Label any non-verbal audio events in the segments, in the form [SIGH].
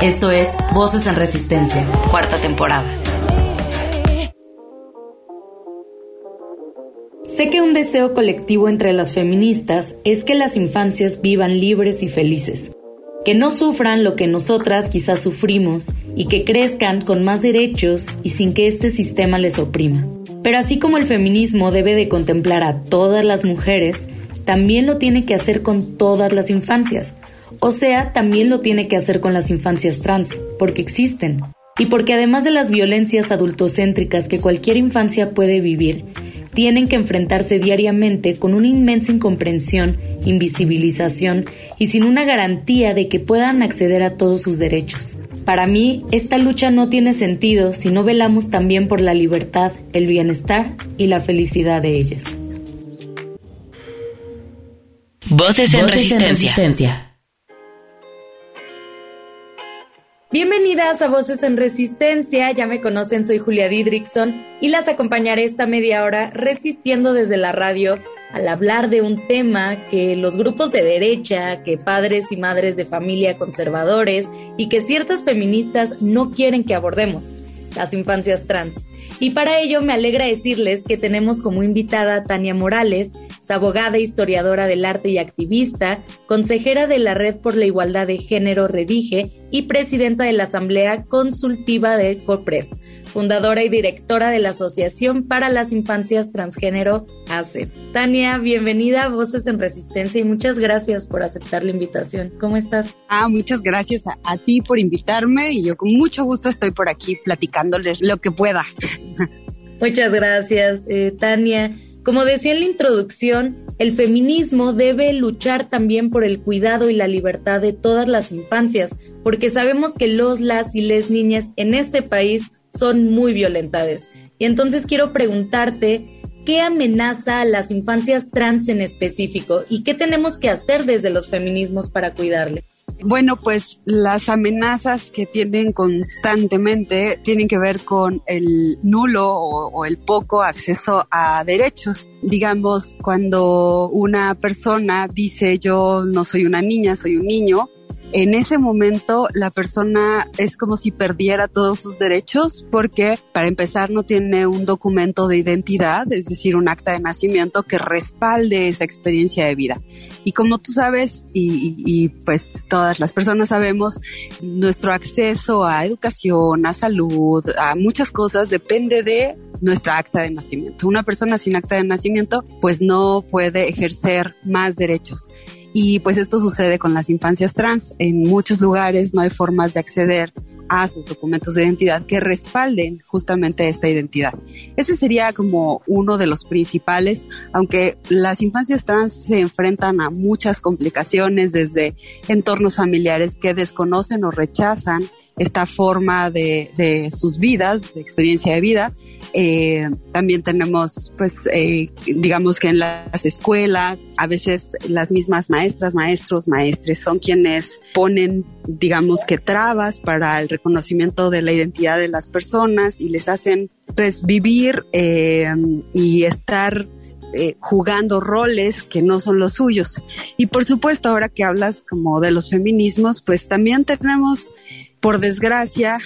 Esto es Voces en Resistencia, cuarta temporada. Sé que un deseo colectivo entre las feministas es que las infancias vivan libres y felices, que no sufran lo que nosotras quizás sufrimos y que crezcan con más derechos y sin que este sistema les oprima. Pero así como el feminismo debe de contemplar a todas las mujeres, también lo tiene que hacer con todas las infancias, o sea, también lo tiene que hacer con las infancias trans, porque existen. Y porque además de las violencias adultocéntricas que cualquier infancia puede vivir, tienen que enfrentarse diariamente con una inmensa incomprensión, invisibilización y sin una garantía de que puedan acceder a todos sus derechos. Para mí, esta lucha no tiene sentido si no velamos también por la libertad, el bienestar y la felicidad de ellas. Voces en, resistencia. Bienvenidas a Voces en Resistencia, ya me conocen, soy Julia Didrickson y las acompañaré esta media hora resistiendo desde la radio al hablar de un tema que los grupos de derecha, que padres y madres de familia conservadores y que ciertas feministas no quieren que abordemos, las infancias trans. Y para ello me alegra decirles que tenemos como invitada a Tania Morales, abogada, historiadora del arte y activista, consejera de la Red por la Igualdad de Género Redige y presidenta de la Asamblea Consultiva de COPRED, fundadora y directora de la Asociación para las Infancias Transgénero ACE. Tania, bienvenida a Voces en Resistencia y muchas gracias por aceptar la invitación. ¿Cómo estás? Ah, muchas gracias a, ti por invitarme y yo con mucho gusto estoy por aquí platicándoles lo que pueda. [LAUGHS] Muchas gracias, eh, Tania. Como decía en la introducción, el feminismo debe luchar también por el cuidado y la libertad de todas las infancias, porque sabemos que los, las y les niñas en este país son muy violentadas. Y entonces quiero preguntarte, ¿qué amenaza a las infancias trans en específico y qué tenemos que hacer desde los feminismos para cuidarle? Bueno, pues las amenazas que tienen constantemente tienen que ver con el nulo o, el poco acceso a derechos. Digamos, cuando una persona dice yo no soy una niña, soy un niño, en ese momento la persona es como si perdiera todos sus derechos porque para empezar no tiene un documento de identidad, es decir, un acta de nacimiento que respalde esa experiencia de vida. Y como tú sabes y, pues todas las personas sabemos, nuestro acceso a educación, a salud, a muchas cosas depende de nuestra acta de nacimiento. Una persona sin acta de nacimiento pues no puede ejercer más derechos. Y pues esto sucede con las infancias trans. En muchos lugares no hay formas de acceder a sus documentos de identidad que respalden justamente esta identidad. Ese sería como uno de los principales, aunque las infancias trans se enfrentan a muchas complicaciones desde entornos familiares que desconocen o rechazan esta forma de, sus vidas, de experiencia de vida, eh, también tenemos, pues, eh, digamos que en las escuelas, a veces las mismas maestras, maestros, maestres son quienes ponen, digamos que trabas para el reconocimiento de la identidad de las personas y les hacen, pues, vivir eh, y estar jugando roles que no son los suyos. Y por supuesto, ahora que hablas como de los feminismos, pues también tenemos, por desgracia,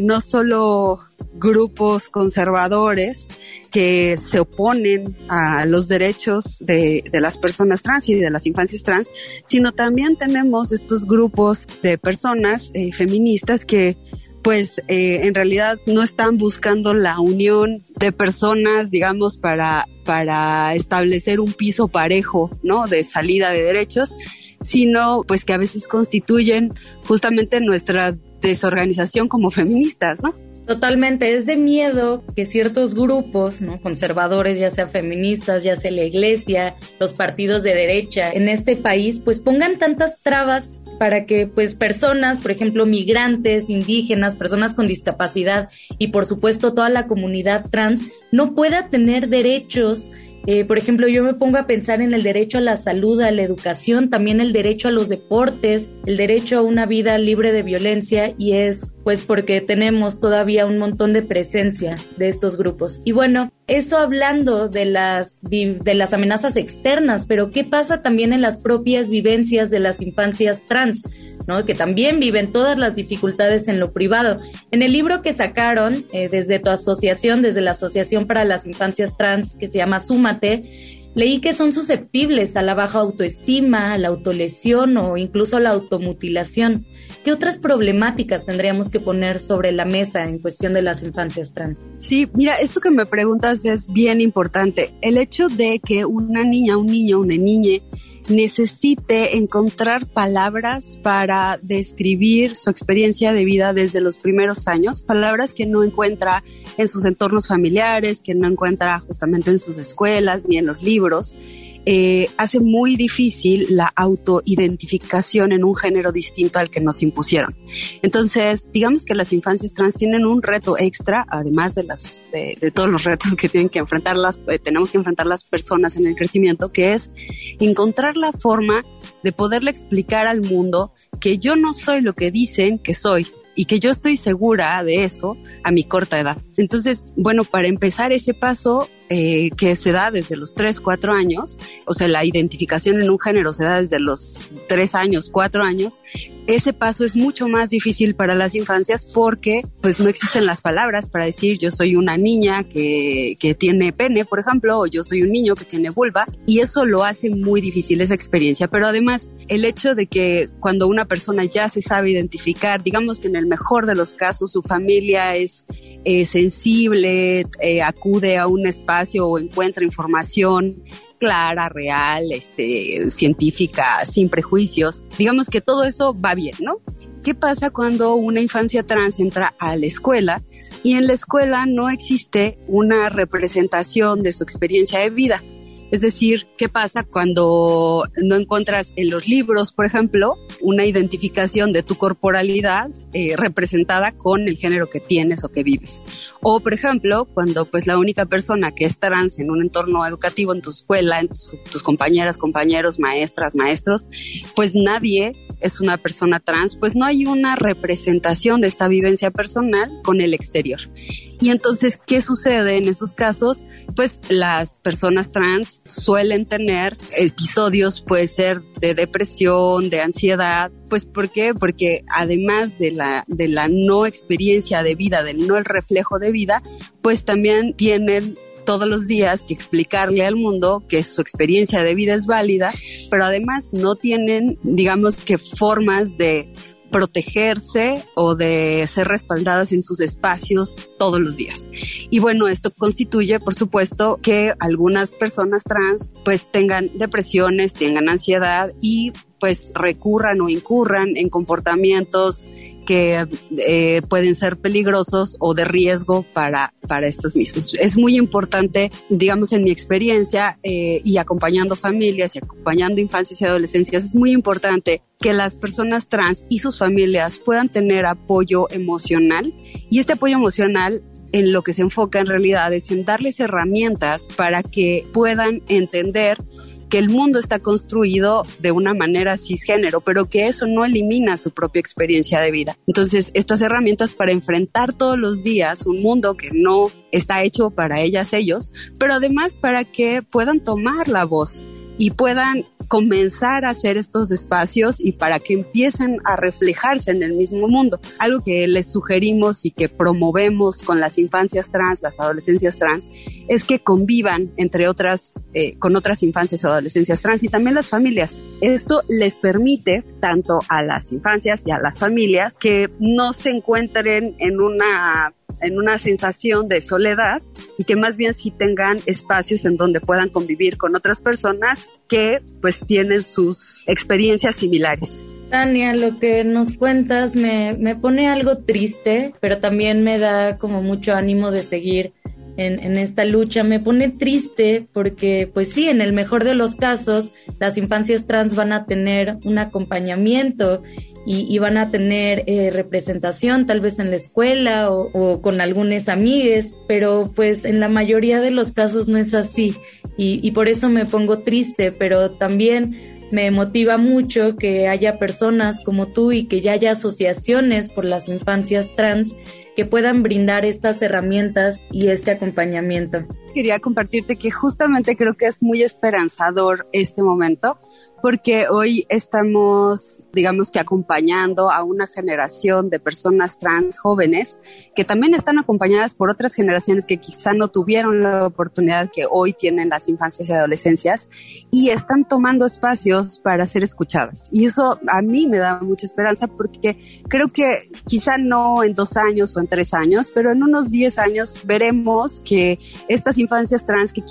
no solo grupos conservadores que se oponen a los derechos de, las personas trans y de las infancias trans, sino también tenemos estos grupos de personas eh, feministas que pues eh, en realidad no están buscando la unión de personas, digamos, para, para establecer un piso parejo, ¿no? De salida de derechos, sino pues que a veces constituyen justamente nuestra desorganización como feministas, ¿no? Totalmente, es de miedo que ciertos grupos, ¿no? conservadores, ya sea feministas, ya sea la iglesia, los partidos de derecha en este país, pues pongan tantas trabas para que pues personas, por ejemplo, migrantes, indígenas, personas con discapacidad y por supuesto toda la comunidad trans no pueda tener derechos eh, por ejemplo, yo me pongo a pensar en el derecho a la salud, a la educación, también el derecho a los deportes, el derecho a una vida libre de violencia y es pues porque tenemos todavía un montón de presencia de estos grupos. Y bueno, eso hablando de las, de las amenazas externas, pero ¿qué pasa también en las propias vivencias de las infancias trans? ¿no? que también viven todas las dificultades en lo privado. En el libro que sacaron eh, desde tu asociación, desde la Asociación para las Infancias Trans, que se llama Súmate, leí que son susceptibles a la baja autoestima, a la autolesión o incluso a la automutilación. ¿Qué otras problemáticas tendríamos que poner sobre la mesa en cuestión de las infancias trans? Sí, mira, esto que me preguntas es bien importante. El hecho de que una niña, un niño, una niña necesite encontrar palabras para describir su experiencia de vida desde los primeros años, palabras que no encuentra en sus entornos familiares, que no encuentra justamente en sus escuelas ni en los libros. Eh, hace muy difícil la autoidentificación en un género distinto al que nos impusieron. Entonces, digamos que las infancias trans tienen un reto extra, además de, las, de, todos los retos que tienen que enfrentar las, eh, tenemos que enfrentar las personas en el crecimiento, que es encontrar la forma de poderle explicar al mundo que yo no soy lo que dicen que soy, y que yo estoy segura de eso a mi corta edad. Entonces, bueno, para empezar ese paso eh, que se da desde los 3, 4 años, o sea, la identificación en un género se da desde los 3 años, 4 años, ese paso es mucho más difícil para las infancias porque pues no existen las palabras para decir yo soy una niña que, que tiene pene, por ejemplo, o yo soy un niño que tiene vulva, y eso lo hace muy difícil esa experiencia. Pero además, el hecho de que cuando una persona ya se sabe identificar, digamos que en el mejor de los casos su familia es eh, sensible, eh, acude a un espacio o encuentra información clara, real, este, científica, sin prejuicios. Digamos que todo eso va bien, ¿no? ¿Qué pasa cuando una infancia trans entra a la escuela y en la escuela no existe una representación de su experiencia de vida? Es decir, ¿qué pasa cuando no encuentras en los libros, por ejemplo, una identificación de tu corporalidad eh, representada con el género que tienes o que vives? O, por ejemplo, cuando pues la única persona que es trans en un entorno educativo, en tu escuela, en tus compañeras, compañeros, maestras, maestros, pues nadie es una persona trans, pues no hay una representación de esta vivencia personal con el exterior. Y entonces, ¿qué sucede en esos casos? Pues las personas trans suelen tener episodios, puede ser de depresión, de ansiedad, pues ¿por qué? Porque además de la, de la no experiencia de vida, del no el reflejo de vida, pues también tienen todos los días que explicarle al mundo que su experiencia de vida es válida, pero además no tienen, digamos que formas de protegerse o de ser respaldadas en sus espacios todos los días. Y bueno, esto constituye, por supuesto, que algunas personas trans pues tengan depresiones, tengan ansiedad y pues recurran o incurran en comportamientos que eh, pueden ser peligrosos o de riesgo para, para estos mismos. Es muy importante, digamos, en mi experiencia eh, y acompañando familias y acompañando infancias y adolescencias, es muy importante que las personas trans y sus familias puedan tener apoyo emocional y este apoyo emocional en lo que se enfoca en realidad es en darles herramientas para que puedan entender que el mundo está construido de una manera cisgénero, pero que eso no elimina su propia experiencia de vida. Entonces, estas herramientas para enfrentar todos los días un mundo que no está hecho para ellas, ellos, pero además para que puedan tomar la voz y puedan comenzar a hacer estos espacios y para que empiecen a reflejarse en el mismo mundo. Algo que les sugerimos y que promovemos con las infancias trans, las adolescencias trans, es que convivan entre otras, eh, con otras infancias o adolescencias trans y también las familias. Esto les permite tanto a las infancias y a las familias que no se encuentren en una en una sensación de soledad y que más bien sí tengan espacios en donde puedan convivir con otras personas que pues tienen sus experiencias similares. Tania, lo que nos cuentas me, me pone algo triste, pero también me da como mucho ánimo de seguir en, en, esta lucha. Me pone triste porque, pues sí, en el mejor de los casos, las infancias trans van a tener un acompañamiento y, van a tener eh, representación tal vez en la escuela o, con algunas amigues, pero pues en la mayoría de los casos no es así y, y por eso me pongo triste, pero también me motiva mucho que haya personas como tú y que ya haya asociaciones por las infancias trans que puedan brindar estas herramientas y este acompañamiento. Quería compartirte que justamente creo que es muy esperanzador este momento porque hoy estamos, digamos que acompañando a una generación de personas trans jóvenes que también están acompañadas por otras generaciones que quizá no tuvieron la oportunidad que hoy tienen las infancias y adolescencias y están tomando espacios para ser escuchadas. Y eso a mí me da mucha esperanza porque creo que quizá no en dos años o en tres años, pero en unos diez años veremos que estas infancias trans que,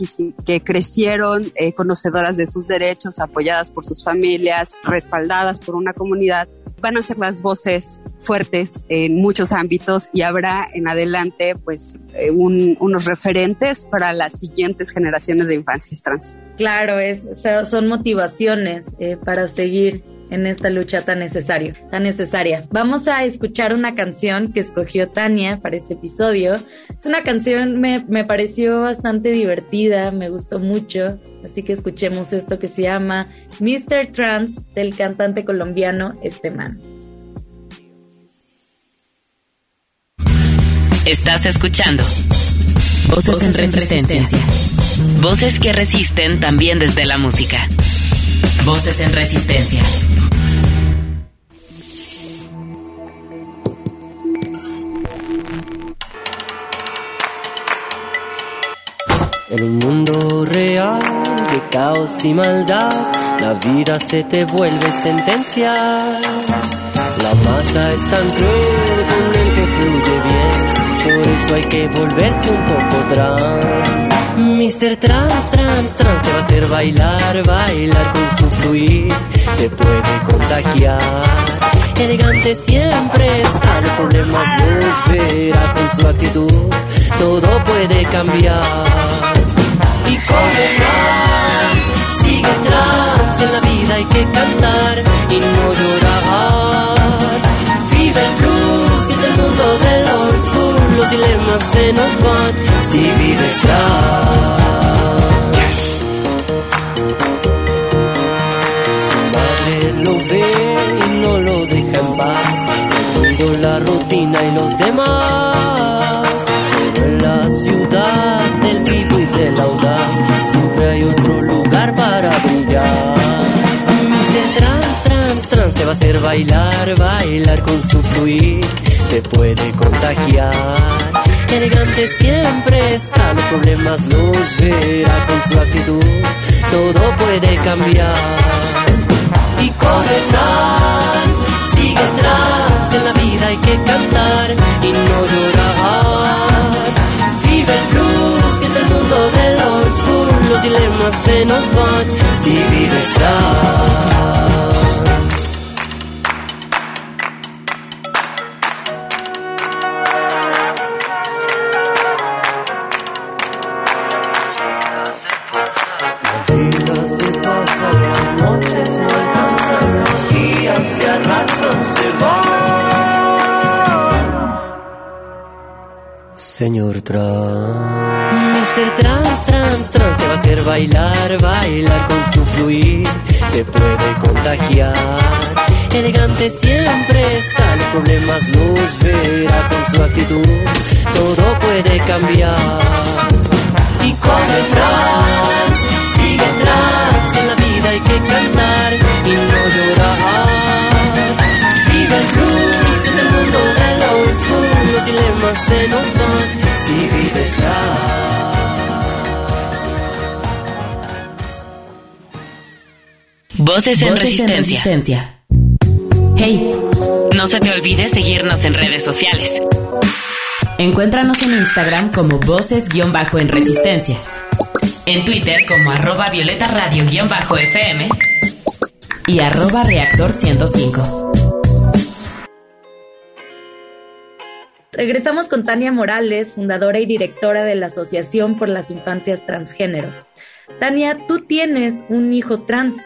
que crecieron eh, conocedoras de sus derechos, apoyadas por sus familias, respaldadas por una comunidad, van a ser las voces fuertes en muchos ámbitos y habrá en adelante pues eh, unos referentes para las siguientes generaciones de infancias trans. Claro, es, son motivaciones eh, para seguir en esta lucha tan necesario, tan necesaria. Vamos a escuchar una canción que escogió Tania para este episodio. Es una canción me, me pareció bastante divertida, me gustó mucho, así que escuchemos esto que se llama Mr. Trans del cantante colombiano Esteman. Estás escuchando Voces, en resistencia. Voces que resisten también desde la música. Voces en resistencia. En un mundo real de caos y maldad, la vida se te vuelve sentencia. La masa es tan cruel con el que fluye bien, por eso hay que volverse un poco trans. Mr. Trans, trans, trans te va a hacer bailar, bailar con su fluir, te puede contagiar. Elegante siempre está, los problemas los verá con su actitud, todo puede cambiar y corre trans, sigue trans, en la vida hay que cantar se nos van si vives trans. Su madre lo ve y no lo deja en paz, mundo, la rutina y los demás, pero en la ciudad del vivo y del audaz siempre hay otro lugar para brillar. Mr. Trans, trans, trans te va a hacer bailar, bailar con su fluir, te puede contagiar. Elegante siempre está, los problemas los verá con su actitud, todo puede cambiar. Y corre trans, sigue trans, en la vida hay que cantar y no llorar. Vive el blues en el mundo del old school, los dilemas se nos van si vives trans. Señor Trans. Mr. Trans, Trans, Trans te va a hacer bailar, bailar con su fluir, te puede contagiar. Elegante siempre está, los problemas los verá con su actitud, todo puede cambiar. Voces en resistencia. Hey, no se te olvide seguirnos en redes sociales. Encuéntranos en Instagram como voces-en resistencia. En Twitter como arroba violeta radio-fm y arroba reactor 105. Regresamos con Tania Morales, fundadora y directora de la Asociación por las Infancias Transgénero. Tania, tú tienes un hijo trans.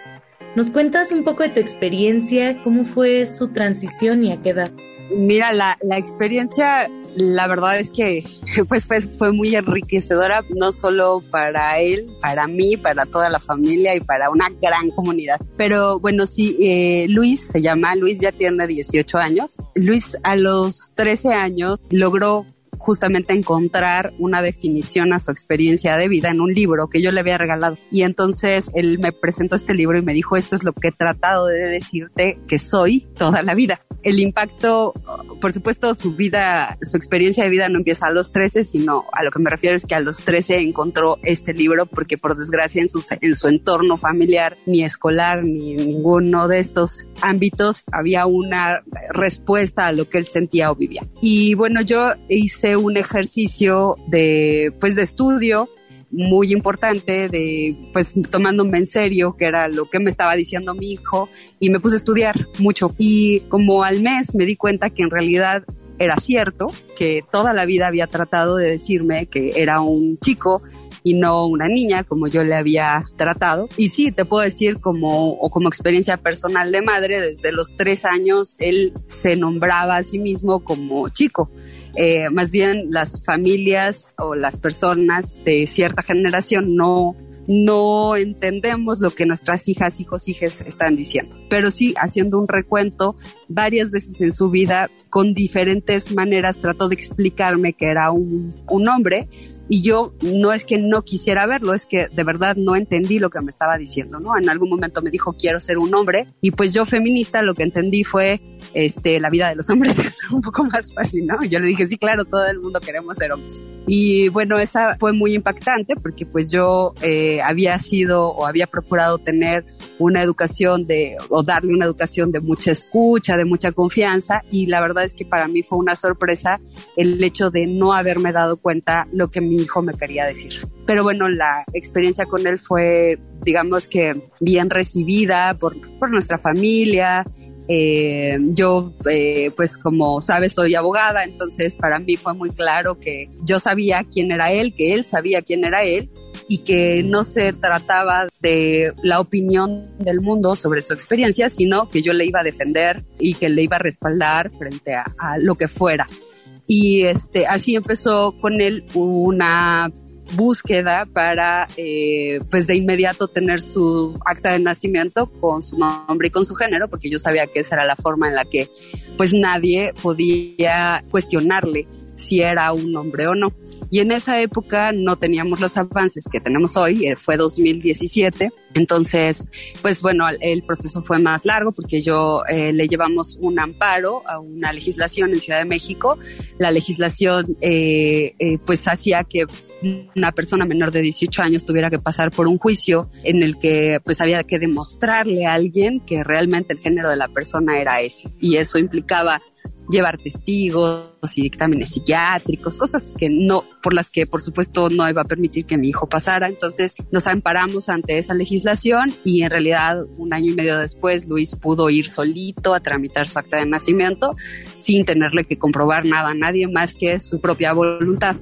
¿Nos cuentas un poco de tu experiencia? ¿Cómo fue su transición y a qué edad? Mira, la, la experiencia, la verdad es que [LAUGHS] pues fue, fue muy enriquecedora, no solo para él, para mí, para toda la familia y para una gran comunidad. Pero bueno, sí, eh, Luis se llama, Luis ya tiene 18 años. Luis a los 13 años logró justamente encontrar una definición a su experiencia de vida en un libro que yo le había regalado. Y entonces él me presentó este libro y me dijo, esto es lo que he tratado de decirte que soy toda la vida. El impacto, por supuesto, su vida, su experiencia de vida no empieza a los 13, sino a lo que me refiero es que a los 13 encontró este libro porque por desgracia en su, en su entorno familiar, ni escolar, ni ninguno de estos ámbitos había una respuesta a lo que él sentía o vivía. Y bueno, yo hice un ejercicio de, pues, de estudio muy importante de, pues, tomándome en serio, que era lo que me estaba diciendo mi hijo, y me puse a estudiar mucho. Y como al mes me di cuenta que en realidad era cierto, que toda la vida había tratado de decirme que era un chico y no una niña como yo le había tratado. Y sí, te puedo decir como, o como experiencia personal de madre, desde los tres años él se nombraba a sí mismo como chico. Eh, más bien las familias o las personas de cierta generación no no entendemos lo que nuestras hijas, hijos, hijas están diciendo. Pero sí, haciendo un recuento, varias veces en su vida, con diferentes maneras, trató de explicarme que era un, un hombre y yo no es que no quisiera verlo, es que de verdad no entendí lo que me estaba diciendo, ¿no? En algún momento me dijo quiero ser un hombre y pues yo feminista lo que entendí fue este la vida de los [LAUGHS] hombres es un poco más fácil, ¿no? Yo le dije sí, claro, todo el mundo queremos ser hombres. Y bueno, esa fue muy impactante porque pues yo eh, había sido o había procurado tener una educación de o darle una educación de mucha escucha, de mucha confianza y la verdad es que para mí fue una sorpresa el hecho de no haberme dado cuenta lo que mi hijo me quería decir. Pero bueno, la experiencia con él fue, digamos que, bien recibida por, por nuestra familia. Eh, yo, eh, pues como sabes, soy abogada, entonces para mí fue muy claro que yo sabía quién era él, que él sabía quién era él y que no se trataba de la opinión del mundo sobre su experiencia, sino que yo le iba a defender y que le iba a respaldar frente a, a lo que fuera. Y este, así empezó con él una búsqueda para, eh, pues de inmediato tener su acta de nacimiento con su nombre y con su género, porque yo sabía que esa era la forma en la que, pues nadie podía cuestionarle si era un hombre o no. Y en esa época no teníamos los avances que tenemos hoy, eh, fue 2017. Entonces, pues bueno, el proceso fue más largo porque yo eh, le llevamos un amparo a una legislación en Ciudad de México. La legislación eh, pues hacía que una persona menor de 18 años tuviera que pasar por un juicio en el que pues había que demostrarle a alguien que realmente el género de la persona era ese. Y eso implicaba llevar testigos y dictámenes psiquiátricos, cosas que no, por las que por supuesto no iba a permitir que mi hijo pasara. Entonces nos amparamos ante esa legislación y en realidad un año y medio después Luis pudo ir solito a tramitar su acta de nacimiento sin tenerle que comprobar nada a nadie más que su propia voluntad.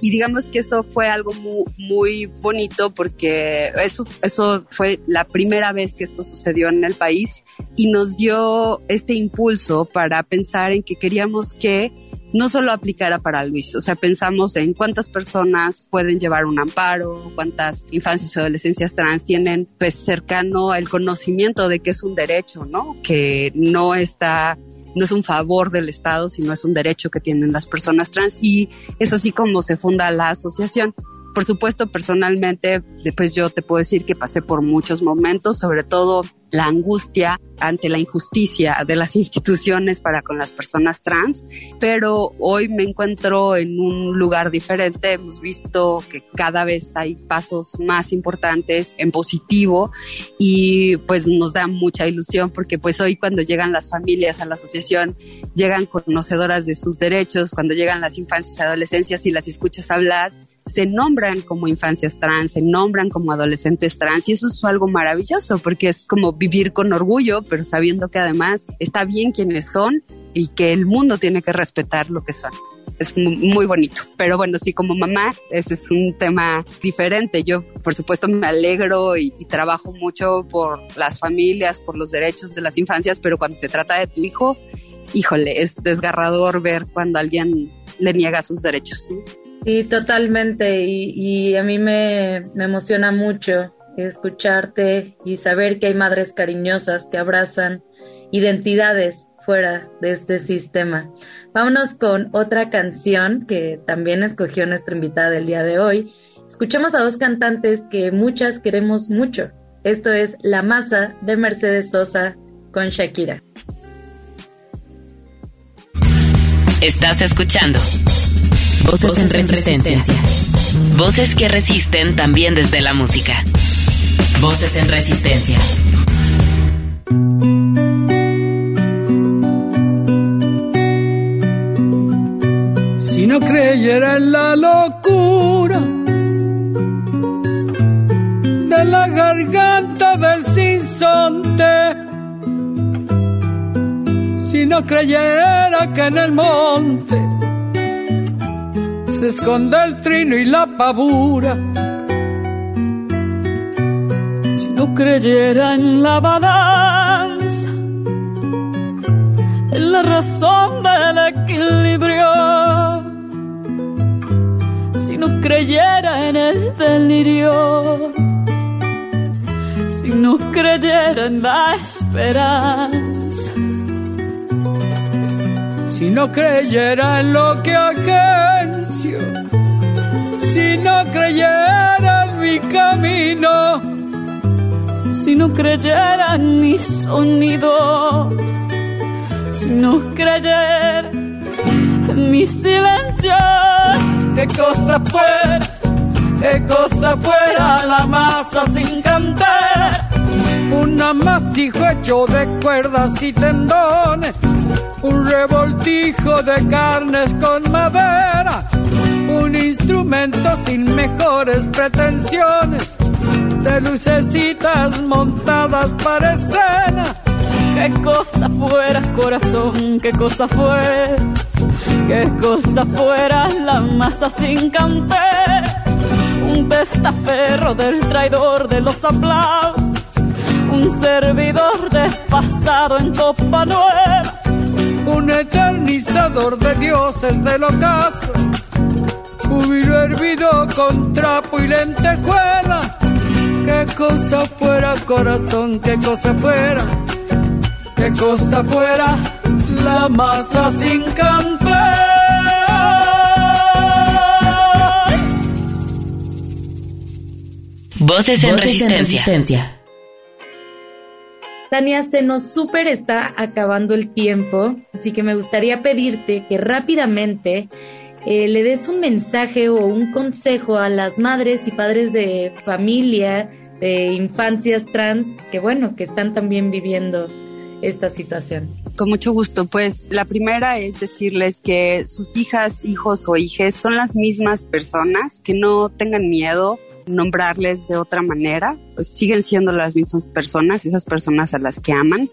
Y digamos que eso fue algo muy, muy bonito porque eso, eso fue la primera vez que esto sucedió en el país y nos dio este impulso para pensar en que queríamos que no solo aplicara para Luis, o sea, pensamos en cuántas personas pueden llevar un amparo, cuántas infancias y adolescencias trans tienen pues cercano el conocimiento de que es un derecho, ¿no? Que no está no es un favor del Estado, sino es un derecho que tienen las personas trans y es así como se funda la asociación. Por supuesto, personalmente, después yo te puedo decir que pasé por muchos momentos, sobre todo la angustia ante la injusticia de las [LAUGHS] instituciones para con las personas trans, pero hoy me encuentro en un lugar diferente. Hemos visto que cada vez hay pasos más importantes en positivo y pues nos da mucha ilusión porque pues hoy cuando llegan las familias a la asociación, llegan conocedoras de sus derechos, cuando llegan las infancias y adolescencias y las escuchas hablar, se nombran como infancias trans, se nombran como adolescentes trans y eso es algo maravilloso porque es como vivir con orgullo, pero sabiendo que además está bien quienes son y que el mundo tiene que respetar lo que son. es muy bonito. Pero bueno, sí, como mamá, ese es un tema diferente. Yo, por supuesto, me alegro y, trabajo mucho por las familias, por los derechos de las infancias, pero cuando se trata de tu hijo, híjole, es desgarrador ver cuando alguien le niega sus derechos. Totalmente. Y, a mí me, me emociona mucho escucharte y saber que hay madres cariñosas que abrazan identidades fuera de este sistema. Vámonos con otra canción que también escogió nuestra invitada del día de hoy. Escuchemos a dos cantantes que muchas queremos mucho. Esto es La Masa de Mercedes Sosa con Shakira. Estás escuchando Voces, en, resistencia. Voces que resisten también desde la música. Voces en Resistencia. Si no creyera en la locura de la garganta del sinsonte, si no creyera que en el monte se esconde el trino y la pavura, si no creyera en la balanza, en la razón del equilibrio, si no creyera en el delirio, si no creyera en la esperanza, si no creyera en lo que agencio, si no creyera en mi camino, si no creyera en mi sonido, si no creyera en mi silencio qué cosa fuera, qué cosa fuera la masa sin cantar. Un amasijo hecho de cuerdas y tendones, un revoltijo de carnes con madera, un instrumento sin mejores pretensiones, de lucecitas montadas para escena. Qué cosa fuera, corazón, qué cosa fuera que costa fuera la masa sin canter, un testaferro del traidor de los aplausos, un servidor despasado en copa nueva, un eternizador de dioses del ocaso, júbilo hervido con trapo y lentejuela. Qué cosa fuera corazón, qué cosa fuera, qué cosa fuera la masa sin cantar. Voces en, resistencia. Tania, se nos súper está acabando el tiempo, así que me gustaría pedirte que rápidamente eh, le des un mensaje o un consejo a las madres y padres de familia, de infancias trans, que bueno, que están también viviendo esta situación. Con mucho gusto. Pues la primera es decirles que sus hijas, hijos o hijes son las mismas personas, que no tengan miedo nombrarles de otra manera, siguen siendo las mismas personas, esas personas a las que aman,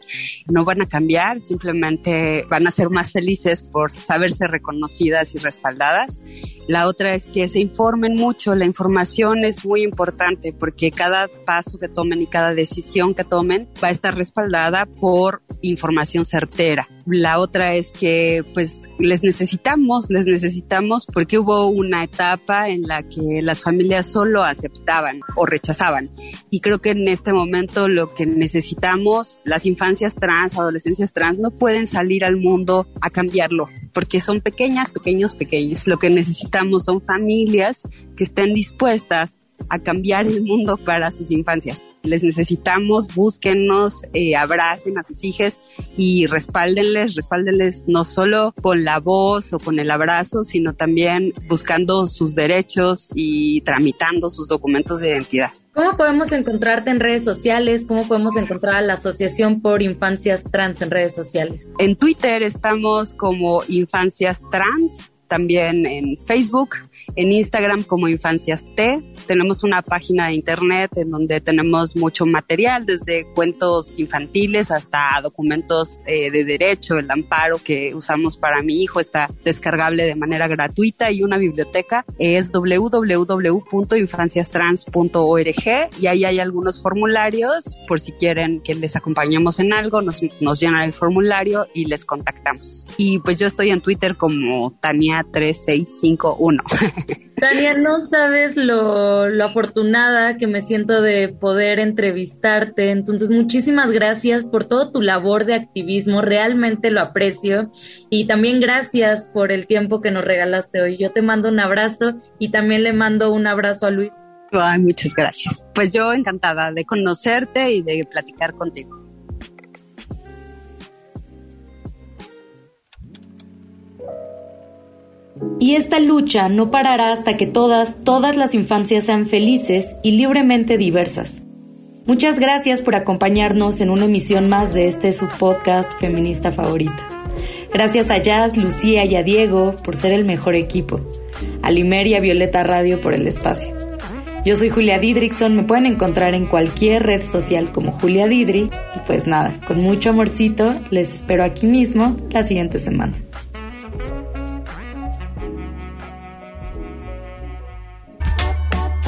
no van a cambiar, simplemente van a ser más felices por saberse reconocidas y respaldadas. La otra es que se informen mucho, la información es muy importante porque cada paso que tomen y cada decisión que tomen va a estar respaldada por información certera. La otra es que pues les necesitamos, les necesitamos porque hubo una etapa en la que las familias solo aceptaban o rechazaban. Y creo que en este momento lo que necesitamos, las infancias trans, adolescencias trans, no pueden salir al mundo a cambiarlo, porque son pequeñas, pequeños, pequeños. Lo que necesitamos son familias que estén dispuestas a cambiar el mundo para sus infancias. Les necesitamos, búsquennos, eh, abracen a sus hijas y respáldenles, respáldenles no solo con la voz o con el abrazo, sino también buscando sus derechos y tramitando sus documentos de identidad. ¿Cómo podemos encontrarte en redes sociales? ¿Cómo podemos encontrar a la Asociación por Infancias Trans en redes sociales? En Twitter estamos como Infancias Trans también en Facebook, en Instagram como Infancias T. Tenemos una página de internet en donde tenemos mucho material, desde cuentos infantiles hasta documentos eh, de derecho, el amparo que usamos para mi hijo está descargable de manera gratuita y una biblioteca es www.infanciastrans.org y ahí hay algunos formularios por si quieren que les acompañemos en algo, nos, nos llenan el formulario y les contactamos. Y pues yo estoy en Twitter como Tania3651. Tania, [LAUGHS] no sabes lo, lo afortunada que me siento de poder entrevistarte. Entonces, muchísimas gracias por todo tu labor de activismo. Realmente lo aprecio. Y también gracias por el tiempo que nos regalaste hoy. Yo te mando un abrazo y también le mando un abrazo a Luis. Ay, muchas gracias. Pues yo encantada de conocerte y de platicar contigo. Y esta lucha no parará hasta que todas, todas las infancias sean felices y libremente diversas. Muchas gracias por acompañarnos en una emisión más de este su podcast feminista favorita. Gracias a Jazz, Lucía y a Diego por ser el mejor equipo. A Limer y a Violeta Radio por el espacio. Yo soy Julia Didrikson, me pueden encontrar en cualquier red social como Julia Didri. Y pues nada, con mucho amorcito, les espero aquí mismo la siguiente semana.